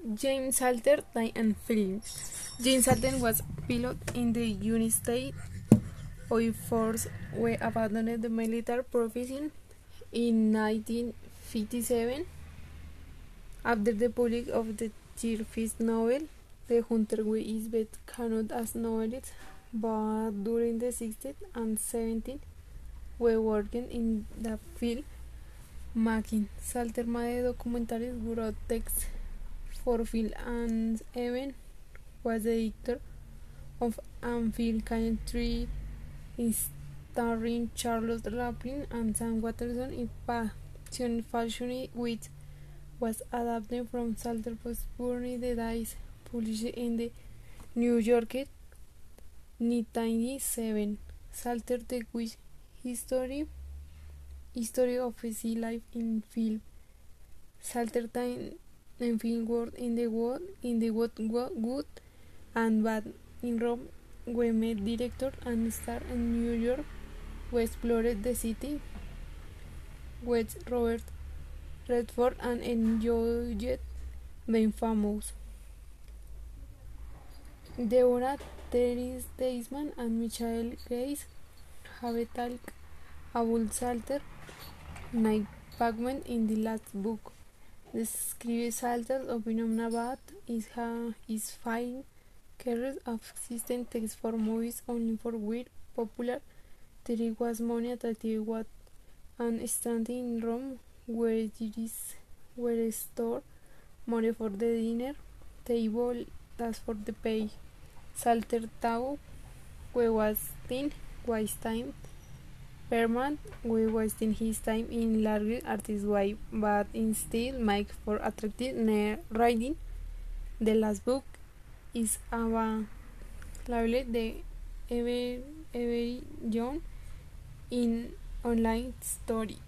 James Salter died in film. James Salter was pilot in the United States Air Force who abandoned the military profession in 1957 after the publication of the their first novel, The Hunter who is best known as novelist, but during the 60s and 70s were working in the film making. Salter made documentaries, wrote texts for film and even was the editor of a Country starring Charles Chaplin and Sam Waterston in Passion Fashion which was adapted from Salter Post the Dice published in the New Yorker 1997 Salter the Wish History History of Sea Life in Film. Salter Time in Film World in the World in the What Good and Bad in Rome we met director and star in New York we explored the city with Robert Redford and enjoyed being famous. Deborah Terry Deisman and Michael Grace have talked about Salter Night Pacman in the last book. Describe Salter's opinion about his, his fine career of system text for movies only for weird popular there was money attractive what and standing in Rome where it is where store money for the dinner table that's for the pay. Salter Tau we wasting waste time Berman we wasting his time in larger artist way but instead make for attractive writing. The last book is about the every, every young in online story